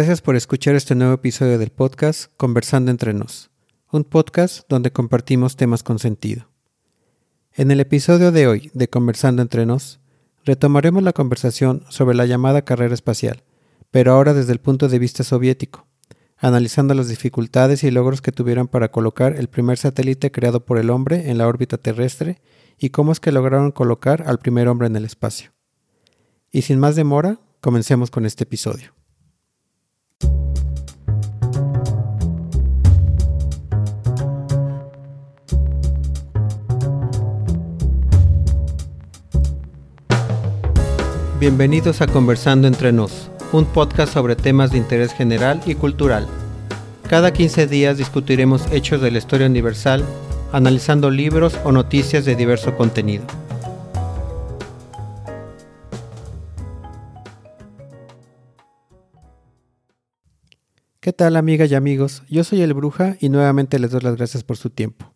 Gracias por escuchar este nuevo episodio del podcast Conversando entre nos, un podcast donde compartimos temas con sentido. En el episodio de hoy de Conversando entre nos, retomaremos la conversación sobre la llamada carrera espacial, pero ahora desde el punto de vista soviético, analizando las dificultades y logros que tuvieron para colocar el primer satélite creado por el hombre en la órbita terrestre y cómo es que lograron colocar al primer hombre en el espacio. Y sin más demora, comencemos con este episodio. Bienvenidos a Conversando entre nos, un podcast sobre temas de interés general y cultural. Cada 15 días discutiremos hechos de la historia universal, analizando libros o noticias de diverso contenido. ¿Qué tal amigas y amigos? Yo soy el Bruja y nuevamente les doy las gracias por su tiempo.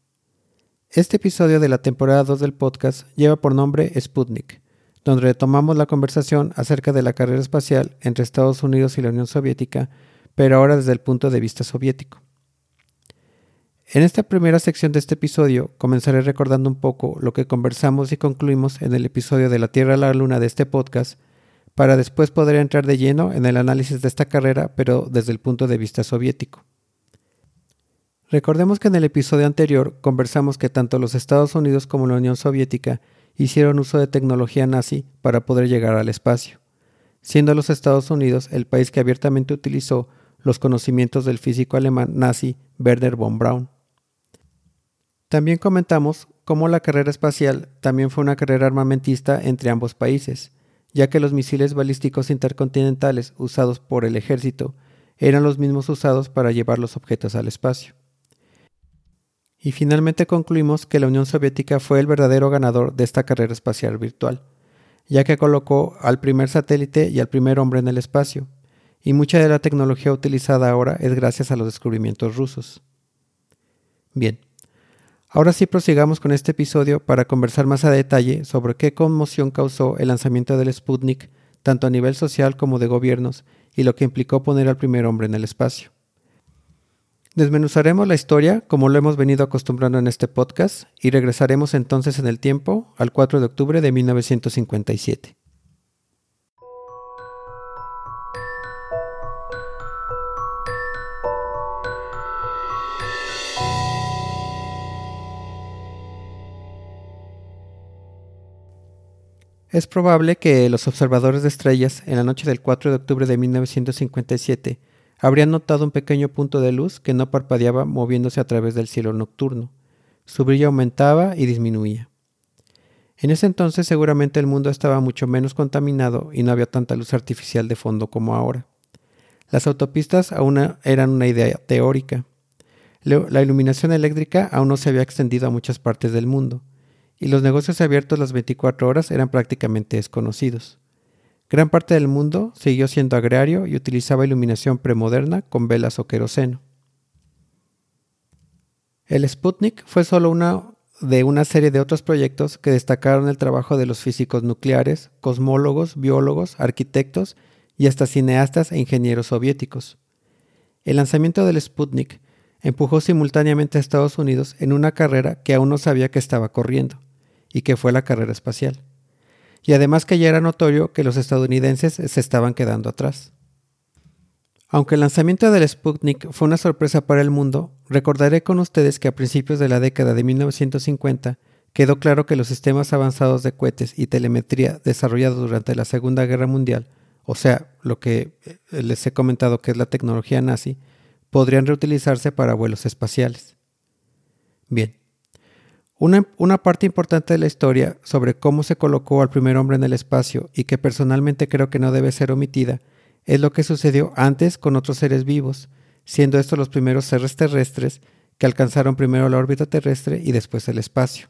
Este episodio de la temporada 2 del podcast lleva por nombre Sputnik donde retomamos la conversación acerca de la carrera espacial entre Estados Unidos y la Unión Soviética, pero ahora desde el punto de vista soviético. En esta primera sección de este episodio comenzaré recordando un poco lo que conversamos y concluimos en el episodio de la Tierra a la Luna de este podcast, para después poder entrar de lleno en el análisis de esta carrera, pero desde el punto de vista soviético. Recordemos que en el episodio anterior conversamos que tanto los Estados Unidos como la Unión Soviética hicieron uso de tecnología nazi para poder llegar al espacio, siendo los Estados Unidos el país que abiertamente utilizó los conocimientos del físico alemán nazi Werner von Braun. También comentamos cómo la carrera espacial también fue una carrera armamentista entre ambos países, ya que los misiles balísticos intercontinentales usados por el ejército eran los mismos usados para llevar los objetos al espacio. Y finalmente concluimos que la Unión Soviética fue el verdadero ganador de esta carrera espacial virtual, ya que colocó al primer satélite y al primer hombre en el espacio, y mucha de la tecnología utilizada ahora es gracias a los descubrimientos rusos. Bien, ahora sí prosigamos con este episodio para conversar más a detalle sobre qué conmoción causó el lanzamiento del Sputnik, tanto a nivel social como de gobiernos, y lo que implicó poner al primer hombre en el espacio. Desmenuzaremos la historia como lo hemos venido acostumbrando en este podcast y regresaremos entonces en el tiempo al 4 de octubre de 1957. Es probable que los observadores de estrellas en la noche del 4 de octubre de 1957 habrían notado un pequeño punto de luz que no parpadeaba moviéndose a través del cielo nocturno. Su brillo aumentaba y disminuía. En ese entonces seguramente el mundo estaba mucho menos contaminado y no había tanta luz artificial de fondo como ahora. Las autopistas aún eran una idea teórica. La iluminación eléctrica aún no se había extendido a muchas partes del mundo, y los negocios abiertos las 24 horas eran prácticamente desconocidos. Gran parte del mundo siguió siendo agrario y utilizaba iluminación premoderna con velas o queroseno. El Sputnik fue solo uno de una serie de otros proyectos que destacaron el trabajo de los físicos nucleares, cosmólogos, biólogos, arquitectos y hasta cineastas e ingenieros soviéticos. El lanzamiento del Sputnik empujó simultáneamente a Estados Unidos en una carrera que aún no sabía que estaba corriendo, y que fue la carrera espacial y además que ya era notorio que los estadounidenses se estaban quedando atrás. Aunque el lanzamiento del Sputnik fue una sorpresa para el mundo, recordaré con ustedes que a principios de la década de 1950 quedó claro que los sistemas avanzados de cohetes y telemetría desarrollados durante la Segunda Guerra Mundial, o sea, lo que eh, les he comentado que es la tecnología nazi, podrían reutilizarse para vuelos espaciales. Bien, una, parte importante de la historia sobre cómo se colocó al primer hombre en el espacio y que personalmente creo que no debe ser omitida es lo que sucedió antes con otros seres vivos, siendo estos los primeros seres terrestres que alcanzaron primero la órbita terrestre y después el espacio.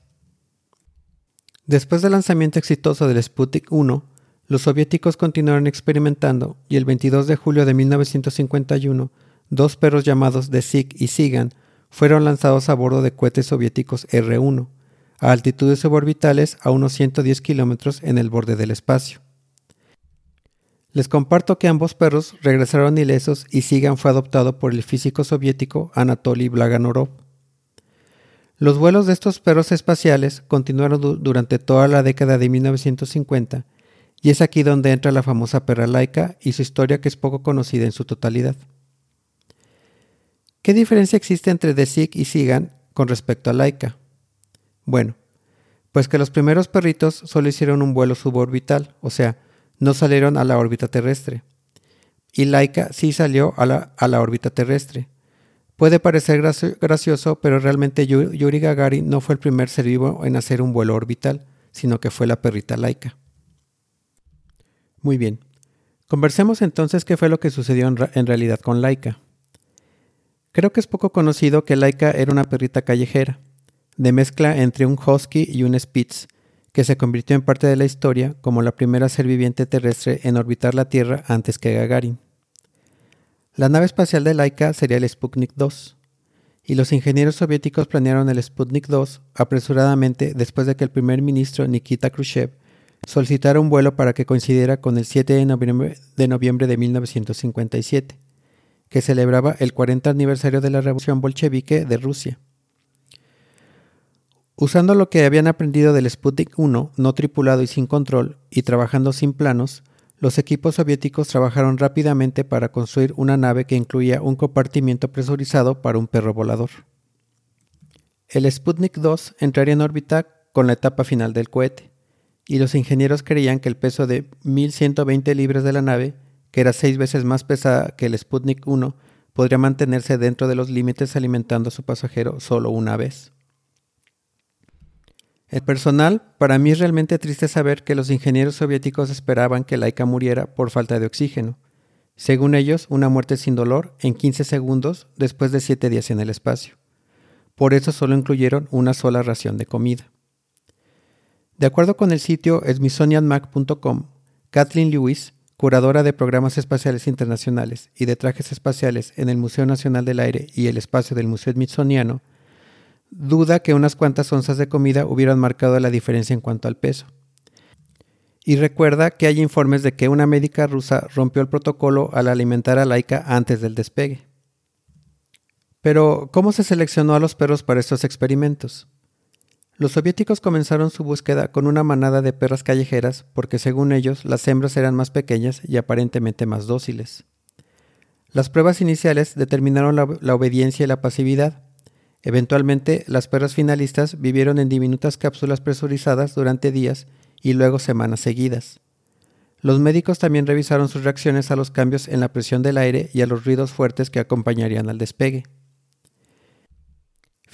Después del lanzamiento exitoso del Sputnik 1, los soviéticos continuaron experimentando y el 22 de julio de 1951, dos perros llamados The Sig y Sigan fueron lanzados a bordo de cohetes soviéticos R-1, a altitudes suborbitales a unos 110 kilómetros en el borde del espacio. Les comparto que ambos perros regresaron ilesos y Sigan fue adoptado por el físico soviético Anatoly Blaganorov. Los vuelos de estos perros espaciales continuaron durante toda la década de 1950 y es aquí donde entra la famosa perra laica y su historia que es poco conocida en su totalidad. ¿Qué diferencia existe entre The y Sigan con respecto a Laika? Bueno, pues que los primeros perritos solo hicieron un vuelo suborbital, o sea, no salieron a la órbita terrestre. Y Laika sí salió a la, a la órbita terrestre. Puede parecer gracioso, pero realmente Yuri Gagarin no fue el primer ser vivo en hacer un vuelo orbital, sino que fue la perrita Laika. Muy bien. Conversemos entonces qué fue lo que sucedió en, realidad con Laika. Creo que es poco conocido que Laika era una perrita callejera, de mezcla entre un husky y un spitz, que se convirtió en parte de la historia como la primera ser viviente terrestre en orbitar la Tierra antes que Gagarin. La nave espacial de Laika sería el Sputnik 2, y los ingenieros soviéticos planearon el Sputnik 2 apresuradamente después de que el primer ministro Nikita Khrushchev solicitar un vuelo para que coincidiera con el 7 de noviembre, de noviembre de 1957, que celebraba el 40 aniversario de la Revolución Bolchevique de Rusia. Usando lo que habían aprendido del Sputnik 1, no tripulado y sin control, y trabajando sin planos, los equipos soviéticos trabajaron rápidamente para construir una nave que incluía un compartimiento presurizado para un perro volador. El Sputnik 2 entraría en órbita con la etapa final del cohete y los ingenieros creían que el peso de 1120 libras de la nave, que era seis veces más pesada que el Sputnik 1, podría mantenerse dentro de los límites alimentando a su pasajero solo una vez. El personal, para mí es realmente triste saber que los ingenieros soviéticos esperaban que Laika muriera por falta de oxígeno. Según ellos, una muerte sin dolor en 15 segundos después de 7 días en el espacio. Por eso solo incluyeron una sola ración de comida. De acuerdo con el sitio smithsonianmac.com, Kathleen Lewis, curadora de programas espaciales internacionales y de trajes espaciales en el Museo Nacional del Aire y el Espacio del Museo Smithsoniano, duda que unas cuantas onzas de comida hubieran marcado la diferencia en cuanto al peso. Y recuerda que hay informes de que una médica rusa rompió el protocolo al alimentar a Laika antes del despegue. Pero, ¿cómo se seleccionó a los perros para estos experimentos? Los soviéticos comenzaron su búsqueda con una manada de perras callejeras porque según ellos las hembras eran más pequeñas y aparentemente más dóciles. Las pruebas iniciales determinaron la, obediencia y la pasividad. Eventualmente, las perras finalistas vivieron en diminutas cápsulas presurizadas durante días y luego semanas seguidas. Los médicos también revisaron sus reacciones a los cambios en la presión del aire y a los ruidos fuertes que acompañarían al despegue.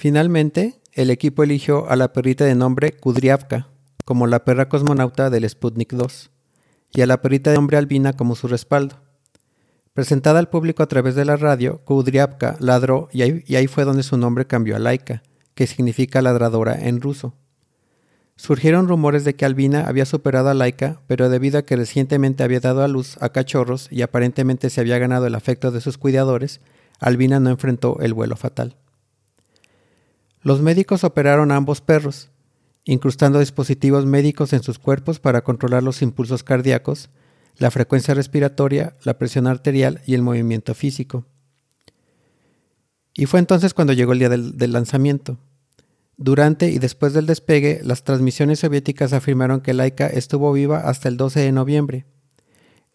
Finalmente, el equipo eligió a la perrita de nombre Kudryavka como la perra cosmonauta del Sputnik 2 y a la perrita de nombre Albina como su respaldo. Presentada al público a través de la radio, Kudryavka ladró y ahí, fue donde su nombre cambió a Laika, que significa ladradora en ruso. Surgieron rumores de que Albina había superado a Laika, pero debido a que recientemente había dado a luz a cachorros y aparentemente se había ganado el afecto de sus cuidadores, Albina no enfrentó el vuelo fatal. Los médicos operaron a ambos perros, incrustando dispositivos médicos en sus cuerpos para controlar los impulsos cardíacos, la frecuencia respiratoria, la presión arterial y el movimiento físico. Y fue entonces cuando llegó el día del, lanzamiento. Durante y después del despegue, las transmisiones soviéticas afirmaron que Laika estuvo viva hasta el 12 de noviembre.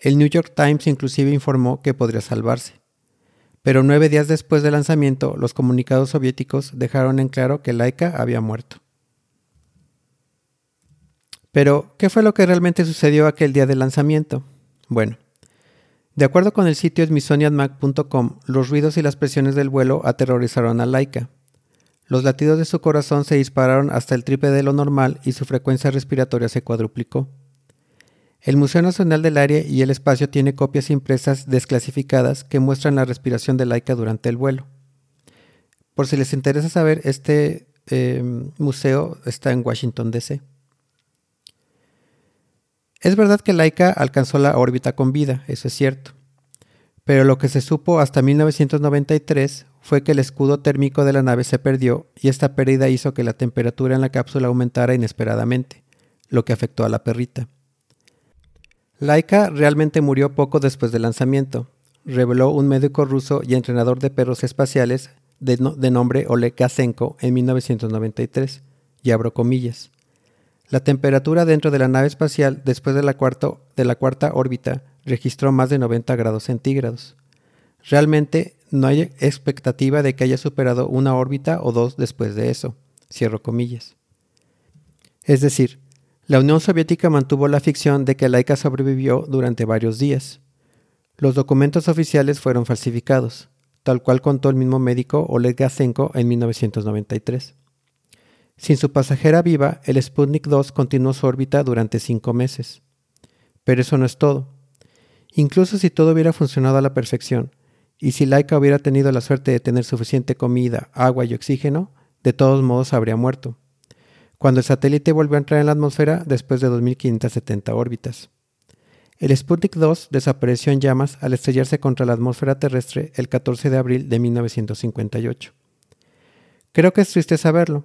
El New York Times inclusive informó que podría salvarse pero nueve días después del lanzamiento, los comunicados soviéticos dejaron en claro que Laika había muerto. Pero, ¿qué fue lo que realmente sucedió aquel día del lanzamiento? Bueno, de acuerdo con el sitio smithsonianmac.com, los ruidos y las presiones del vuelo aterrorizaron a Laika. Los latidos de su corazón se dispararon hasta el triple de lo normal y su frecuencia respiratoria se cuadruplicó. El Museo Nacional del Aire y el Espacio tiene copias impresas desclasificadas que muestran la respiración de Laika durante el vuelo. Por si les interesa saber, este em, museo está en Washington, D.C. Es verdad que Laika alcanzó la órbita con vida, eso es cierto. Pero lo que se supo hasta 1993 fue que el escudo térmico de la nave se perdió y esta pérdida hizo que la temperatura en la cápsula aumentara inesperadamente, lo que afectó a la perrita. Laika realmente murió poco después del lanzamiento, reveló un médico ruso y entrenador de perros espaciales de, nombre Oleg Gasenko en 1993, y abro comillas. La temperatura dentro de la nave espacial después de la, de la cuarta órbita registró más de 90 grados centígrados. Realmente no hay expectativa de que haya superado una órbita o dos después de eso. Cierro comillas. Es decir, la Unión Soviética mantuvo la ficción de que Laika sobrevivió durante varios días. Los documentos oficiales fueron falsificados, tal cual contó el mismo médico Oleg Gasenko en 1993. Sin su pasajera viva, el Sputnik 2 continuó su órbita durante cinco meses. Pero eso no es todo. Incluso si todo hubiera funcionado a la perfección, y si Laika hubiera tenido la suerte de tener suficiente comida, agua y oxígeno, de todos modos habría muerto. Cuando el satélite volvió a entrar en la atmósfera después de 2570 órbitas. El Sputnik 2 desapareció en llamas al estrellarse contra la atmósfera terrestre el 14 de abril de 1958. Creo que es triste saberlo,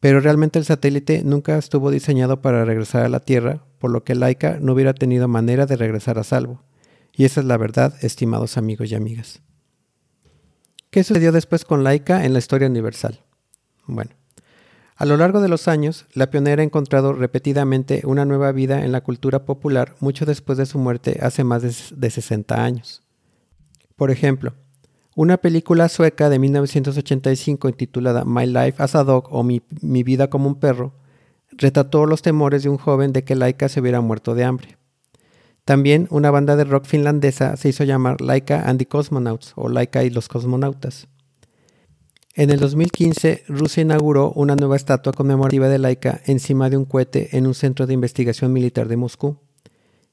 pero realmente el satélite nunca estuvo diseñado para regresar a la Tierra, por lo que Laika no hubiera tenido manera de regresar a salvo. Y esa es la verdad, estimados amigos y amigas. ¿Qué sucedió después con Laika en la historia universal? Bueno, a lo largo de los años, la pionera ha encontrado repetidamente una nueva vida en la cultura popular mucho después de su muerte hace más de 60 años. Por ejemplo, una película sueca de 1985 intitulada My Life as a Dog o Mi, vida como un perro retrató los temores de un joven de que Laika se hubiera muerto de hambre. También una banda de rock finlandesa se hizo llamar Laika and the Cosmonauts o Laika y los cosmonautas. En el 2015, Rusia inauguró una nueva estatua conmemorativa de Laika encima de un cohete en un centro de investigación militar de Moscú.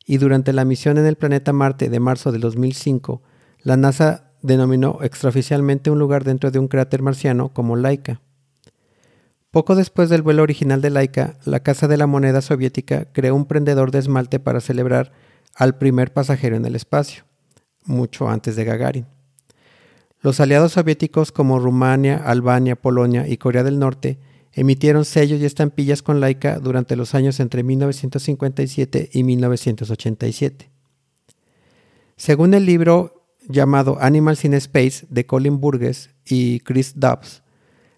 Y durante la misión en el planeta Marte de marzo del 2005, la NASA denominó extraoficialmente un lugar dentro de un cráter marciano como Laika. Poco después del vuelo original de Laika, la Casa de la Moneda Soviética creó un prendedor de esmalte para celebrar al primer pasajero en el espacio, mucho antes de Gagarin. Los aliados soviéticos como Rumania, Albania, Polonia y Corea del Norte emitieron sellos y estampillas con Laika durante los años entre 1957 y 1987. Según el libro llamado Animals in Space de Colin Burgess y Chris Dobbs,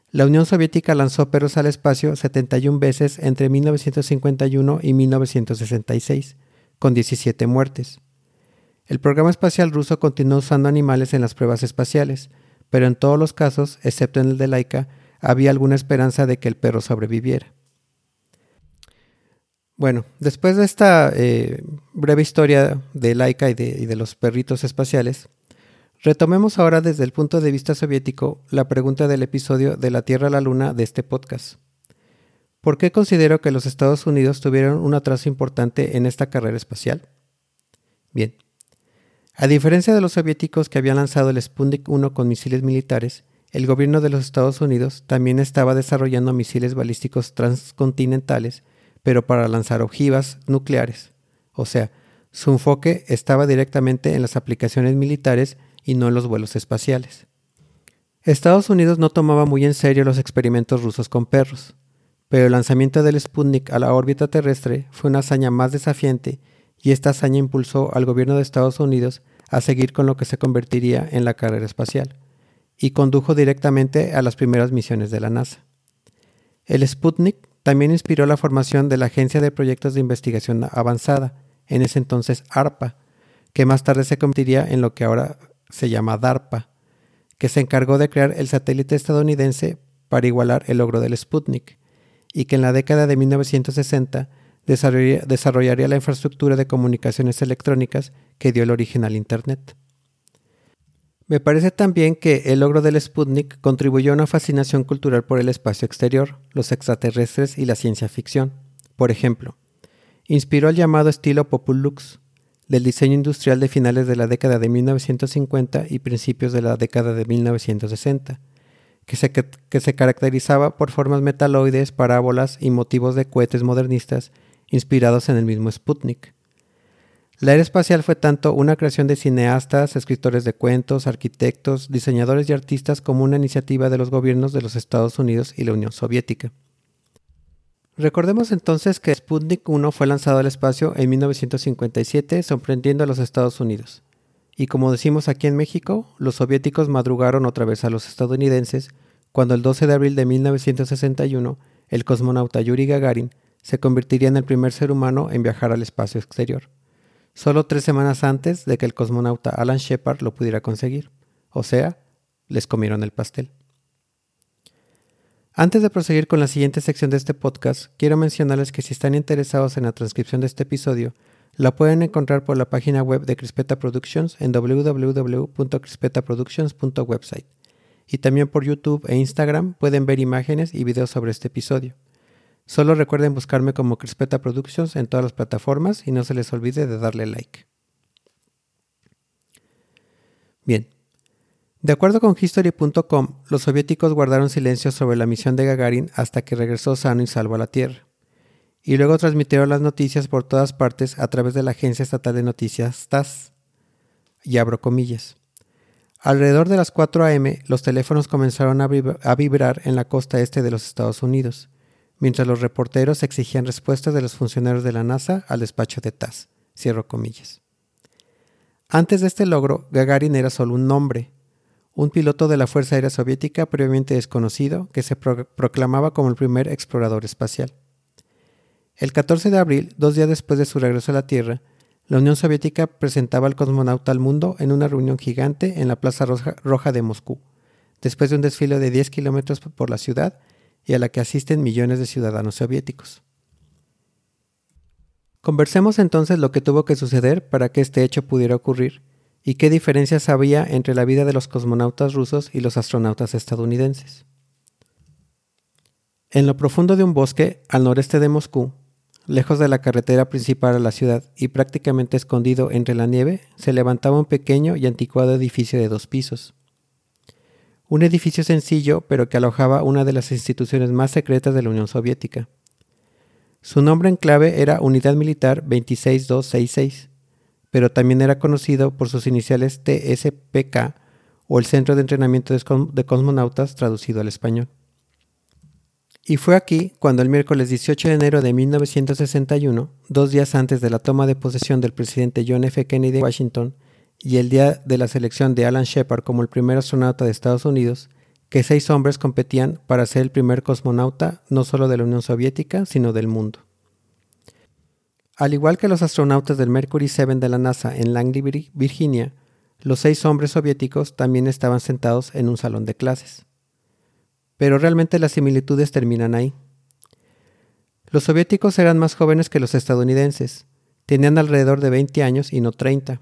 la Unión Soviética lanzó perros al espacio 71 veces entre 1951 y 1966, con 17 muertes. El programa espacial ruso continuó usando animales en las pruebas espaciales, pero en todos los casos, excepto en el de Laika, había alguna esperanza de que el perro sobreviviera. Bueno, después de esta eh, breve historia de Laika y de, los perritos espaciales, retomemos ahora desde el punto de vista soviético la pregunta del episodio de la Tierra a la Luna de este podcast. ¿Por qué considero que los Estados Unidos tuvieron un atraso importante en esta carrera espacial? Bien, a diferencia de los soviéticos que habían lanzado el Sputnik 1 con misiles militares, el gobierno de los Estados Unidos también estaba desarrollando misiles balísticos transcontinentales pero para lanzar ojivas nucleares. O sea, su enfoque estaba directamente en las aplicaciones militares y no en los vuelos espaciales. Estados Unidos no tomaba muy en serio los experimentos rusos con perros, pero el lanzamiento del Sputnik a la órbita terrestre fue una hazaña más desafiante y esta hazaña impulsó al gobierno de Estados Unidos a seguir con lo que se convertiría en la carrera espacial y condujo directamente a las primeras misiones de la NASA. El Sputnik también inspiró la formación de la Agencia de Proyectos de Investigación Avanzada, en ese entonces ARPA, que más tarde se convertiría en lo que ahora se llama DARPA, que se encargó de crear el satélite estadounidense para igualar el logro del Sputnik, y que en la década de 1960 desarrollaría la infraestructura de comunicaciones electrónicas que dio el origen al Internet. Me parece también que el logro del Sputnik contribuyó a una fascinación cultural por el espacio exterior, los extraterrestres y la ciencia ficción. Por ejemplo, inspiró el llamado estilo Populux del diseño industrial de finales de la década de 1950 y principios de la década de 1960, que se, que se caracterizaba por formas metaloides, parábolas y motivos de cohetes modernistas inspirados en el mismo Sputnik. La era espacial fue tanto una creación de cineastas, escritores de cuentos, arquitectos, diseñadores y artistas como una iniciativa de los gobiernos de los Estados Unidos y la Unión Soviética. Recordemos entonces que Sputnik 1 fue lanzado al espacio en 1957 sorprendiendo a los Estados Unidos. Y como decimos aquí en México, los soviéticos madrugaron otra vez a los estadounidenses cuando el 12 de abril de 1961 el cosmonauta Yuri Gagarin se convertiría en el primer ser humano en viajar al espacio exterior, solo tres semanas antes de que el cosmonauta Alan Shepard lo pudiera conseguir. O sea, les comieron el pastel. Antes de proseguir con la siguiente sección de este podcast, quiero mencionarles que si están interesados en la transcripción de este episodio, la pueden encontrar por la página web de Crispeta Productions en www.crispetaproductions.website. Y también por YouTube e Instagram pueden ver imágenes y videos sobre este episodio. Solo recuerden buscarme como Crispeta Productions en todas las plataformas y no se les olvide de darle like. Bien. De acuerdo con History.com, los soviéticos guardaron silencio sobre la misión de Gagarin hasta que regresó sano y salvo a la Tierra y luego transmitieron las noticias por todas partes a través de la Agencia Estatal de Noticias TAS. Y abro comillas. Alrededor de las 4 a.m., los teléfonos comenzaron a, vibrar en la costa este de los Estados Unidos, mientras los reporteros exigían respuestas de los funcionarios de la NASA al despacho de TAS. Cierro. Antes de este logro, Gagarin era solo un nombre, un piloto de la Fuerza Aérea Soviética previamente desconocido que se proclamaba como el primer explorador espacial. El 14 de abril, dos días después de su regreso a la Tierra, la Unión Soviética presentaba al cosmonauta al mundo en una reunión gigante en la Plaza Roja de Moscú, después de un desfile de 10 kilómetros por la ciudad y a la que asisten millones de ciudadanos soviéticos. Conversemos entonces lo que tuvo que suceder para que este hecho pudiera ocurrir y qué diferencias había entre la vida de los cosmonautas rusos y los astronautas estadounidenses. En lo profundo de un bosque, al noreste de Moscú, Lejos de la carretera principal a la ciudad y prácticamente escondido entre la nieve, se levantaba un pequeño y anticuado edificio de dos pisos. Un edificio sencillo, pero que alojaba una de las instituciones más secretas de la Unión Soviética. Su nombre en clave era Unidad Militar 26266, pero también era conocido por sus iniciales TSPK o el Centro de Entrenamiento de Cosmonautas traducido al español. Y fue aquí cuando el miércoles 18 de enero de 1961, dos días antes de la toma de posesión del presidente John F. Kennedy de Washington y el día de la selección de Alan Shepard como el primer astronauta de Estados Unidos, que seis hombres competían para ser el primer cosmonauta no solo de la Unión Soviética, sino del mundo. Al igual que los astronautas del Mercury 7 de la NASA en Langley, Virginia, los seis hombres soviéticos también estaban sentados en un salón de clases pero realmente las similitudes terminan ahí. Los soviéticos eran más jóvenes que los estadounidenses, tenían alrededor de 20 años y no 30.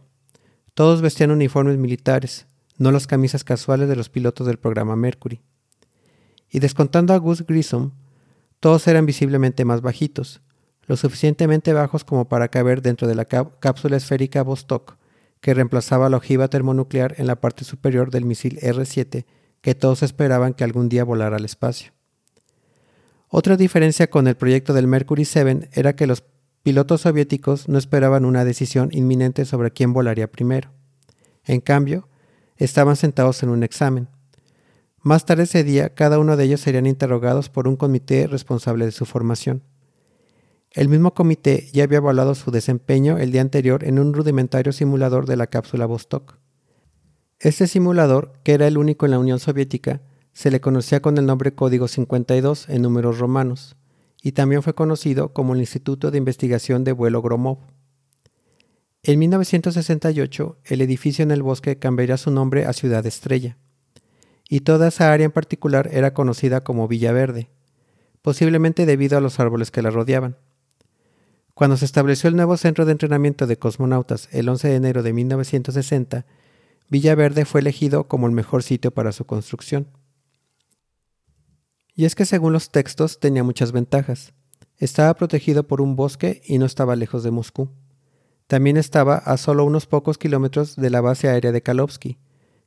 Todos vestían uniformes militares, no las camisas casuales de los pilotos del programa Mercury. Y descontando a Gus Grissom, todos eran visiblemente más bajitos, lo suficientemente bajos como para caber dentro de la cápsula esférica Vostok, que reemplazaba la ojiva termonuclear en la parte superior del misil R-7 que todos esperaban que algún día volara al espacio. Otra diferencia con el proyecto del Mercury 7 era que los pilotos soviéticos no esperaban una decisión inminente sobre quién volaría primero. En cambio, estaban sentados en un examen. Más tarde ese día, cada uno de ellos serían interrogados por un comité responsable de su formación. El mismo comité ya había evaluado su desempeño el día anterior en un rudimentario simulador de la cápsula Vostok. Este simulador, que era el único en la Unión Soviética, se le conocía con el nombre Código 52 en números romanos, y también fue conocido como el Instituto de Investigación de Vuelo Gromov. En 1968, el edificio en el bosque cambiaría su nombre a Ciudad Estrella, y toda esa área en particular era conocida como Villa Verde, posiblemente debido a los árboles que la rodeaban. Cuando se estableció el nuevo centro de entrenamiento de cosmonautas el 11 de enero de 1960, Villaverde fue elegido como el mejor sitio para su construcción. Y es que según los textos tenía muchas ventajas. Estaba protegido por un bosque y no estaba lejos de Moscú. También estaba a solo unos pocos kilómetros de la base aérea de Kalovsky,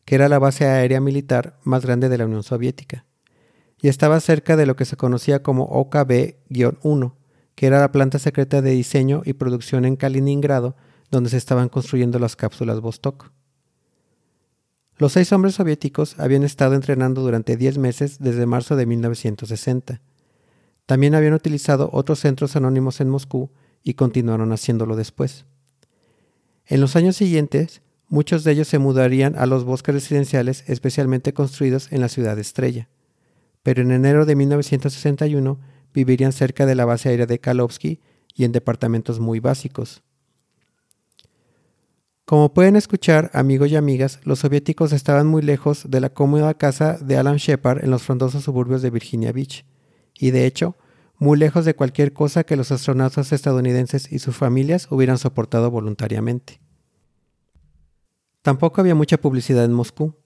que era la base aérea militar más grande de la Unión Soviética. Y estaba cerca de lo que se conocía como OKB-1, que era la planta secreta de diseño y producción en Kaliningrado, donde se estaban construyendo las cápsulas Vostok. Los seis hombres soviéticos habían estado entrenando durante 10 meses desde marzo de 1960. También habían utilizado otros centros anónimos en Moscú y continuaron haciéndolo después. En los años siguientes, muchos de ellos se mudarían a los bosques residenciales especialmente construidos en la ciudad estrella. Pero en enero de 1961 vivirían cerca de la base aérea de Kalovsky y en departamentos muy básicos. Como pueden escuchar, amigos y amigas, los soviéticos estaban muy lejos de la cómoda casa de Alan Shepard en los frondosos suburbios de Virginia Beach, y de hecho, muy lejos de cualquier cosa que los astronautas estadounidenses y sus familias hubieran soportado voluntariamente. Tampoco había mucha publicidad en Moscú.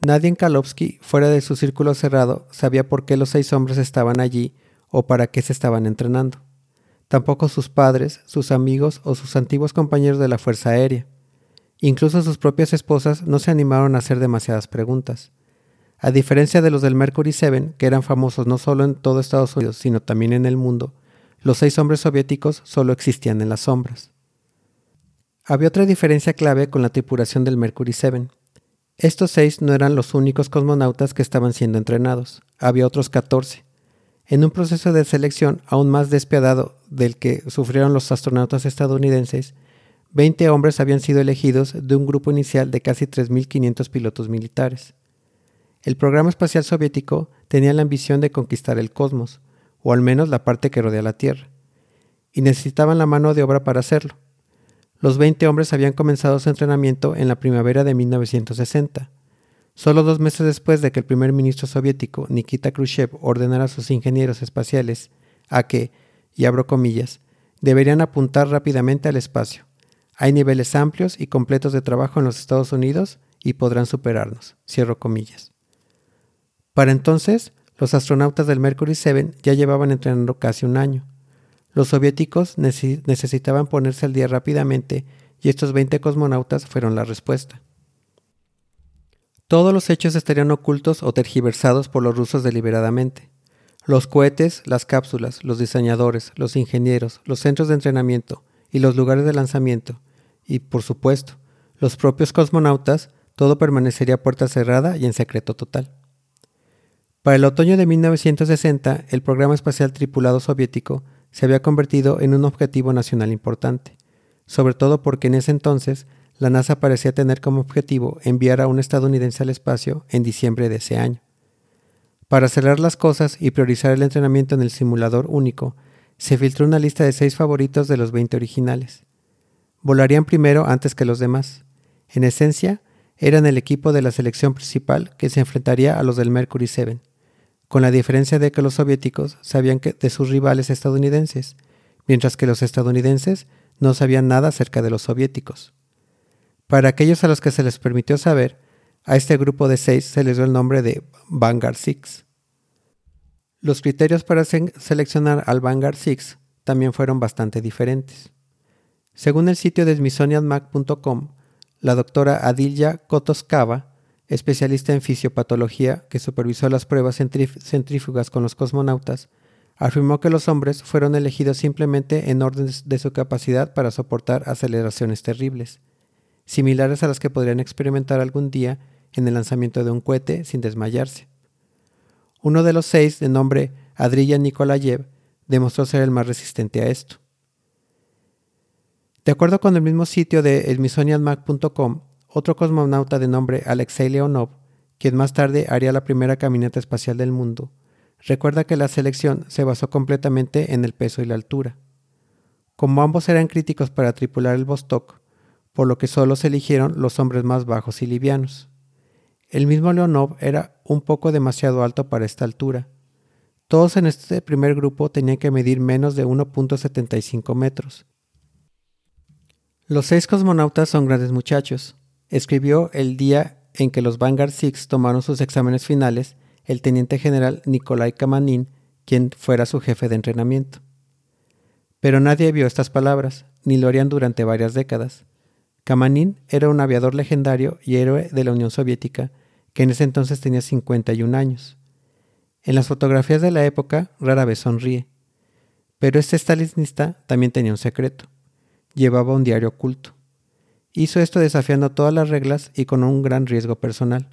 Nadie en Kalovsky, fuera de su círculo cerrado, sabía por qué los seis hombres estaban allí o para qué se estaban entrenando. Tampoco sus padres, sus amigos o sus antiguos compañeros de la Fuerza Aérea. Incluso sus propias esposas no se animaron a hacer demasiadas preguntas. A diferencia de los del Mercury 7, que eran famosos no solo en todo Estados Unidos, sino también en el mundo, los seis hombres soviéticos solo existían en las sombras. Había otra diferencia clave con la tripulación del Mercury 7. Estos seis no eran los únicos cosmonautas que estaban siendo entrenados, había otros 14. En un proceso de selección aún más despiadado del que sufrieron los astronautas estadounidenses, 20 hombres habían sido elegidos de un grupo inicial de casi 3.500 pilotos militares. El programa espacial soviético tenía la ambición de conquistar el cosmos, o al menos la parte que rodea la Tierra, y necesitaban la mano de obra para hacerlo. Los 20 hombres habían comenzado su entrenamiento en la primavera de 1960. Solo dos meses después de que el primer ministro soviético, Nikita Khrushchev, ordenara a sus ingenieros espaciales a que, y abro comillas, deberían apuntar rápidamente al espacio. Hay niveles amplios y completos de trabajo en los Estados Unidos y podrán superarnos. Cierro comillas. Para entonces, los astronautas del Mercury 7 ya llevaban entrenando casi un año. Los soviéticos necesitaban ponerse al día rápidamente y estos 20 cosmonautas fueron la respuesta. Todos los hechos estarían ocultos o tergiversados por los rusos deliberadamente. Los cohetes, las cápsulas, los diseñadores, los ingenieros, los centros de entrenamiento y los lugares de lanzamiento, y por supuesto, los propios cosmonautas, todo permanecería puerta cerrada y en secreto total. Para el otoño de 1960, el programa espacial tripulado soviético se había convertido en un objetivo nacional importante, sobre todo porque en ese entonces la NASA parecía tener como objetivo enviar a un estadounidense al espacio en diciembre de ese año. Para acelerar las cosas y priorizar el entrenamiento en el simulador único, se filtró una lista de seis favoritos de los 20 originales. Volarían primero antes que los demás. En esencia, eran el equipo de la selección principal que se enfrentaría a los del Mercury 7 con la diferencia de que los soviéticos sabían que de sus rivales estadounidenses, mientras que los estadounidenses no sabían nada acerca de los soviéticos. Para aquellos a los que se les permitió saber, a este grupo de seis se les dio el nombre de Vanguard Six. Los criterios para seleccionar al Vanguard Six también fueron bastante diferentes. Según el sitio de smithsonianmac.com, la doctora Adilya Kotoskava especialista en fisiopatología que supervisó las pruebas centrífugas con los cosmonautas, afirmó que los hombres fueron elegidos simplemente en orden de su capacidad para soportar aceleraciones terribles, similares a las que podrían experimentar algún día en el lanzamiento de un cohete sin desmayarse. Uno de los seis, de nombre Adriya Nikolayev, demostró ser el más resistente a esto. De acuerdo con el mismo sitio de smithsonianmac.com, otro cosmonauta de nombre Alexei Leonov, quien más tarde haría la primera caminata espacial del mundo, recuerda que la selección se basó completamente en el peso y la altura. Como ambos eran críticos para tripular el Vostok, por lo que solo se eligieron los hombres más bajos y livianos. El mismo Leonov era un poco demasiado alto para esta altura. Todos en este primer grupo tenían que medir menos de 1.75 metros. Los seis cosmonautas son grandes muchachos, escribió el día en que los Vanguard Six tomaron sus exámenes finales el teniente general Nikolai Kamanin, quien fuera su jefe de entrenamiento. Pero nadie vio estas palabras, ni lo harían durante varias décadas. Kamanin era un aviador legendario y héroe de la Unión Soviética, que en ese entonces tenía 51 años. En las fotografías de la época rara vez sonríe. Pero este stalinista también tenía un secreto. Llevaba un diario oculto. Hizo esto desafiando todas las reglas y con un gran riesgo personal.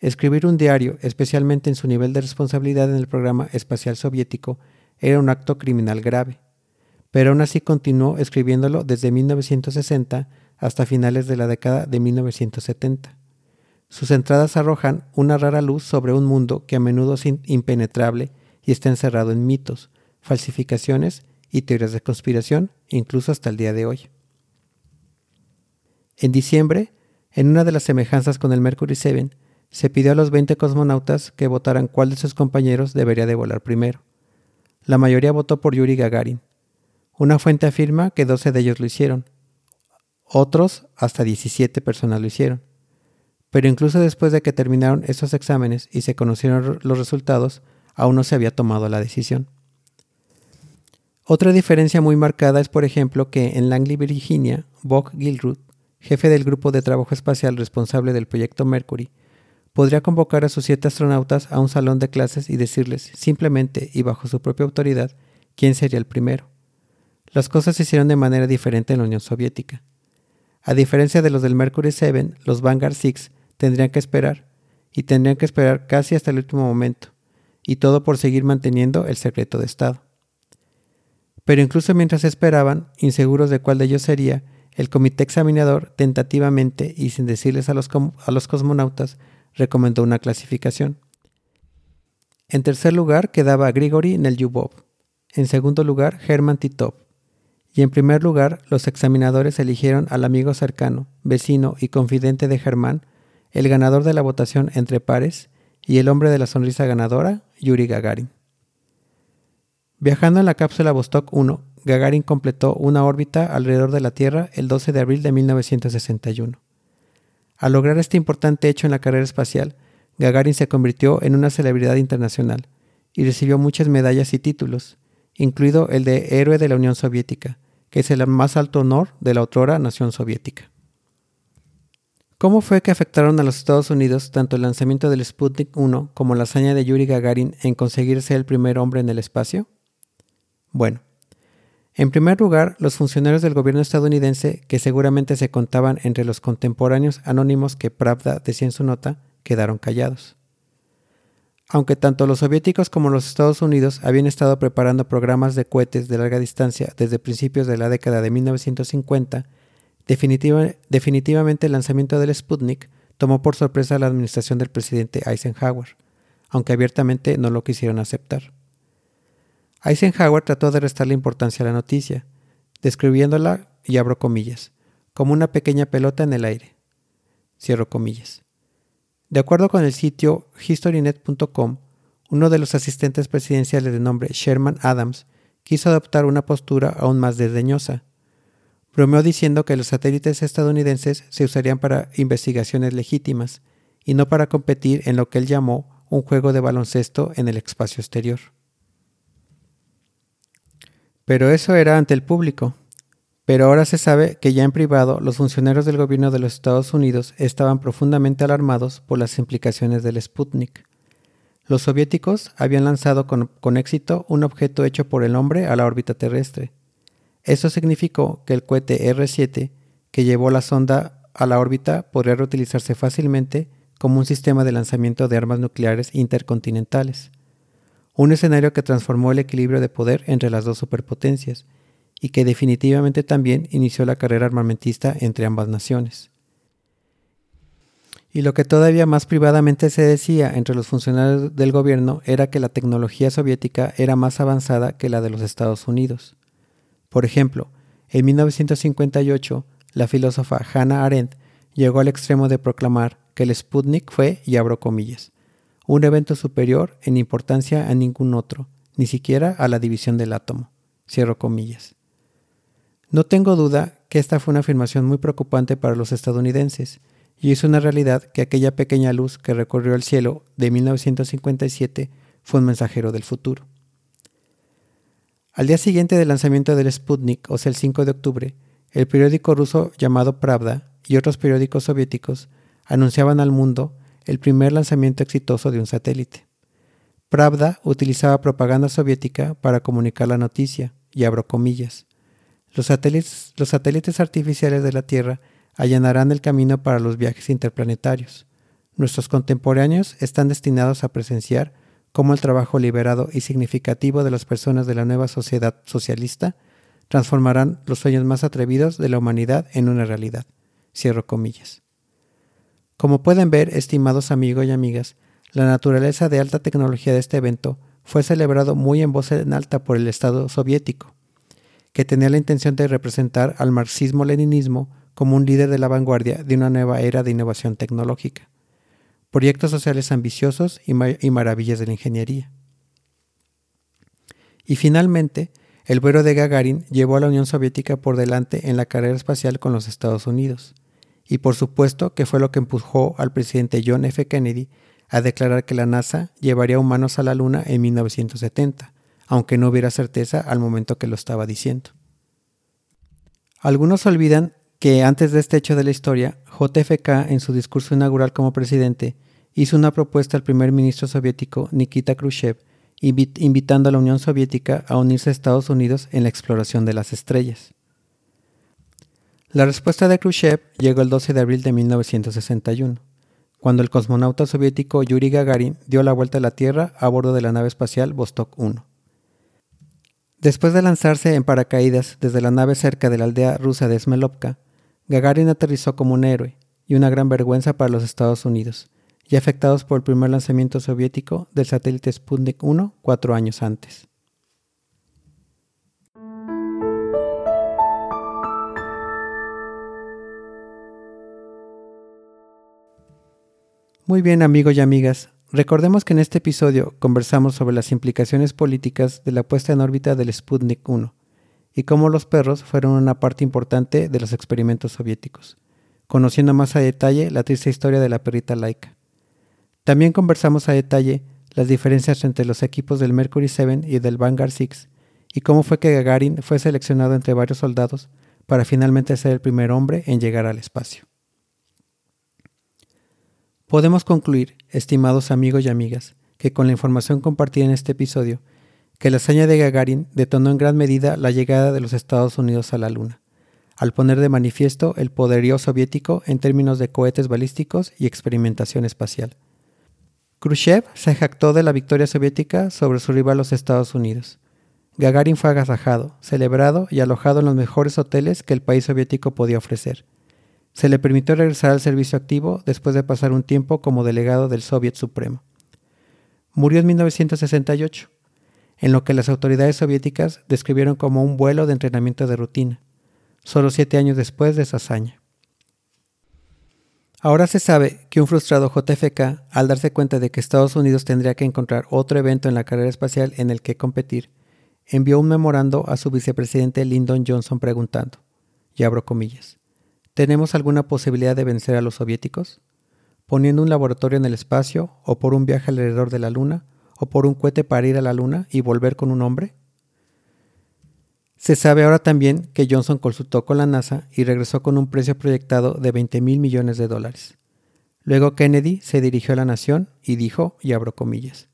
Escribir un diario, especialmente en su nivel de responsabilidad en el programa espacial soviético, era un acto criminal grave, pero aún así continuó escribiéndolo desde 1960 hasta finales de la década de 1970. Sus entradas arrojan una rara luz sobre un mundo que a menudo es impenetrable y está encerrado en mitos, falsificaciones y teorías de conspiración, incluso hasta el día de hoy. En diciembre, en una de las semejanzas con el Mercury 7, se pidió a los 20 cosmonautas que votaran cuál de sus compañeros debería de volar primero. La mayoría votó por Yuri Gagarin. Una fuente afirma que 12 de ellos lo hicieron. Otros, hasta 17 personas lo hicieron. Pero incluso después de que terminaron esos exámenes y se conocieron los resultados, aún no se había tomado la decisión. Otra diferencia muy marcada es, por ejemplo, que en Langley, Virginia, Bob Gilruth, jefe del grupo de trabajo espacial responsable del proyecto Mercury, podría convocar a sus siete astronautas a un salón de clases y decirles, simplemente y bajo su propia autoridad, quién sería el primero. Las cosas se hicieron de manera diferente en la Unión Soviética. A diferencia de los del Mercury 7, los Vanguard 6 tendrían que esperar, y tendrían que esperar casi hasta el último momento, y todo por seguir manteniendo el secreto de Estado. Pero incluso mientras esperaban, inseguros de cuál de ellos sería, el comité examinador tentativamente y sin decirles a los, a los cosmonautas recomendó una clasificación. En tercer lugar quedaba Grigory Nelyubov. En segundo lugar, Herman Titov. Y en primer lugar, los examinadores eligieron al amigo cercano, vecino y confidente de Germán, el ganador de la votación entre pares y el hombre de la sonrisa ganadora, Yuri Gagarin. Viajando en la cápsula Vostok 1, Gagarin completó una órbita alrededor de la Tierra el 12 de abril de 1961. Al lograr este importante hecho en la carrera espacial, Gagarin se convirtió en una celebridad internacional y recibió muchas medallas y títulos, incluido el de Héroe de la Unión Soviética, que es el más alto honor de la otrora nación soviética. ¿Cómo fue que afectaron a los Estados Unidos tanto el lanzamiento del Sputnik 1 como la hazaña de Yuri Gagarin en conseguir ser el primer hombre en el espacio? Bueno, en primer lugar, los funcionarios del gobierno estadounidense, que seguramente se contaban entre los contemporáneos anónimos que Pravda decía en su nota, quedaron callados. Aunque tanto los soviéticos como los Estados Unidos habían estado preparando programas de cohetes de larga distancia desde principios de la década de 1950, definitivamente el lanzamiento del Sputnik tomó por sorpresa a la administración del presidente Eisenhower, aunque abiertamente no lo quisieron aceptar. Eisenhower trató de restarle importancia a la noticia, describiéndola, y abro comillas, como una pequeña pelota en el aire. Cierro comillas. De acuerdo con el sitio historynet.com, uno de los asistentes presidenciales de nombre Sherman Adams quiso adoptar una postura aún más desdeñosa. Bromeó diciendo que los satélites estadounidenses se usarían para investigaciones legítimas y no para competir en lo que él llamó un juego de baloncesto en el espacio exterior. Pero eso era ante el público. Pero ahora se sabe que ya en privado los funcionarios del gobierno de los Estados Unidos estaban profundamente alarmados por las implicaciones del Sputnik. Los soviéticos habían lanzado con, con, éxito un objeto hecho por el hombre a la órbita terrestre. Eso significó que el cohete R-7, que llevó la sonda a la órbita, podría reutilizarse fácilmente como un sistema de lanzamiento de armas nucleares intercontinentales un escenario que transformó el equilibrio de poder entre las dos superpotencias y que definitivamente también inició la carrera armamentista entre ambas naciones. Y lo que todavía más privadamente se decía entre los funcionarios del gobierno era que la tecnología soviética era más avanzada que la de los Estados Unidos. Por ejemplo, en 1958, la filósofa Hannah Arendt llegó al extremo de proclamar que el Sputnik fue, y abro comillas, un evento superior en importancia a ningún otro, ni siquiera a la división del átomo. Cierro comillas. No tengo duda que esta fue una afirmación muy preocupante para los estadounidenses, y es una realidad que aquella pequeña luz que recorrió el cielo de 1957 fue un mensajero del futuro. Al día siguiente del lanzamiento del Sputnik, o sea el 5 de octubre, el periódico ruso llamado Pravda y otros periódicos soviéticos anunciaban al mundo el primer lanzamiento exitoso de un satélite. Pravda utilizaba propaganda soviética para comunicar la noticia, y abro comillas. Los satélites, los satélites artificiales de la Tierra allanarán el camino para los viajes interplanetarios. Nuestros contemporáneos están destinados a presenciar cómo el trabajo liberado y significativo de las personas de la nueva sociedad socialista transformarán los sueños más atrevidos de la humanidad en una realidad. Cierro comillas. Como pueden ver, estimados amigos y amigas, la naturaleza de alta tecnología de este evento fue celebrado muy en voz en alta por el Estado soviético, que tenía la intención de representar al marxismo-leninismo como un líder de la vanguardia de una nueva era de innovación tecnológica, proyectos sociales ambiciosos y, maravillas de la ingeniería. Y finalmente, el vuelo de Gagarin llevó a la Unión Soviética por delante en la carrera espacial con los Estados Unidos. Y por supuesto que fue lo que empujó al presidente John F. Kennedy a declarar que la NASA llevaría humanos a la Luna en 1970, aunque no hubiera certeza al momento que lo estaba diciendo. Algunos olvidan que antes de este hecho de la historia, JFK en su discurso inaugural como presidente hizo una propuesta al primer ministro soviético Nikita Khrushchev invitando a la Unión Soviética a unirse a Estados Unidos en la exploración de las estrellas. La respuesta de Khrushchev llegó el 12 de abril de 1961, cuando el cosmonauta soviético Yuri Gagarin dio la vuelta a la Tierra a bordo de la nave espacial Vostok 1. Después de lanzarse en paracaídas desde la nave cerca de la aldea rusa de Smelovka, Gagarin aterrizó como un héroe y una gran vergüenza para los Estados Unidos, y afectados por el primer lanzamiento soviético del satélite Sputnik 1 cuatro años antes. Muy bien amigos y amigas, recordemos que en este episodio conversamos sobre las implicaciones políticas de la puesta en órbita del Sputnik 1 y cómo los perros fueron una parte importante de los experimentos soviéticos, conociendo más a detalle la triste historia de la perrita laica. También conversamos a detalle las diferencias entre los equipos del Mercury 7 y del Vanguard 6 y cómo fue que Gagarin fue seleccionado entre varios soldados para finalmente ser el primer hombre en llegar al espacio. Podemos concluir, estimados amigos y amigas, que con la información compartida en este episodio, que la hazaña de Gagarin detonó en gran medida la llegada de los Estados Unidos a la Luna, al poner de manifiesto el poderío soviético en términos de cohetes balísticos y experimentación espacial. Khrushchev se jactó de la victoria soviética sobre su rival los Estados Unidos. Gagarin fue agasajado, celebrado y alojado en los mejores hoteles que el país soviético podía ofrecer. Se le permitió regresar al servicio activo después de pasar un tiempo como delegado del Soviet Supremo. Murió en 1968, en lo que las autoridades soviéticas describieron como un vuelo de entrenamiento de rutina, solo siete años después de esa hazaña. Ahora se sabe que un frustrado JFK, al darse cuenta de que Estados Unidos tendría que encontrar otro evento en la carrera espacial en el que competir, envió un memorando a su vicepresidente Lyndon Johnson preguntando, y abro comillas, ¿tenemos alguna posibilidad de vencer a los soviéticos? ¿Poniendo un laboratorio en el espacio, o por un viaje alrededor de la Luna, o por un cohete para ir a la Luna y volver con un hombre? Se sabe ahora también que Johnson consultó con la NASA y regresó con un precio proyectado de 20 mil millones de dólares. Luego Kennedy se dirigió a la nación y dijo, y abro comillas,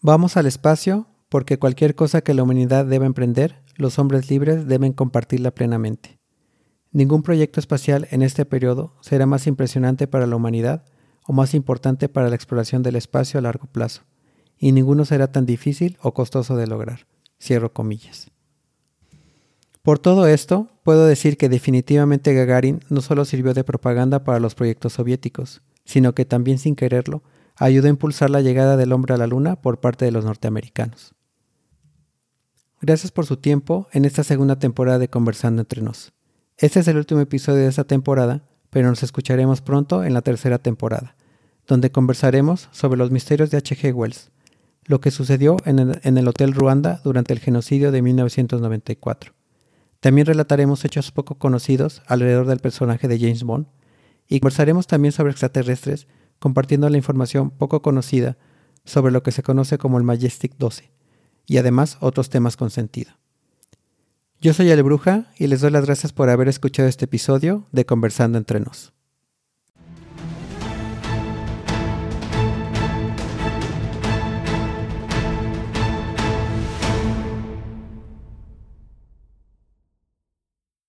Vamos al espacio porque cualquier cosa que la humanidad deba emprender, los hombres libres deben compartirla plenamente. Ningún proyecto espacial en este periodo será más impresionante para la humanidad o más importante para la exploración del espacio a largo plazo, y ninguno será tan difícil o costoso de lograr. Cierro comillas. Por todo esto, puedo decir que definitivamente Gagarin no solo sirvió de propaganda para los proyectos soviéticos, sino que también sin quererlo, ayudó a impulsar la llegada del hombre a la Luna por parte de los norteamericanos. Gracias por su tiempo en esta segunda temporada de Conversando entre nos. Este es el último episodio de esta temporada, pero nos escucharemos pronto en la tercera temporada, donde conversaremos sobre los misterios de H.G. Wells, lo que sucedió en el, Hotel Ruanda durante el genocidio de 1994 también relataremos hechos poco conocidos alrededor del personaje de James Bond y conversaremos también sobre extraterrestres, compartiendo la información poco conocida sobre lo que se conoce como el Majestic 12 y además otros temas con sentido. Yo soy El Bruja y les doy las gracias por haber escuchado este episodio de Conversando entre nos.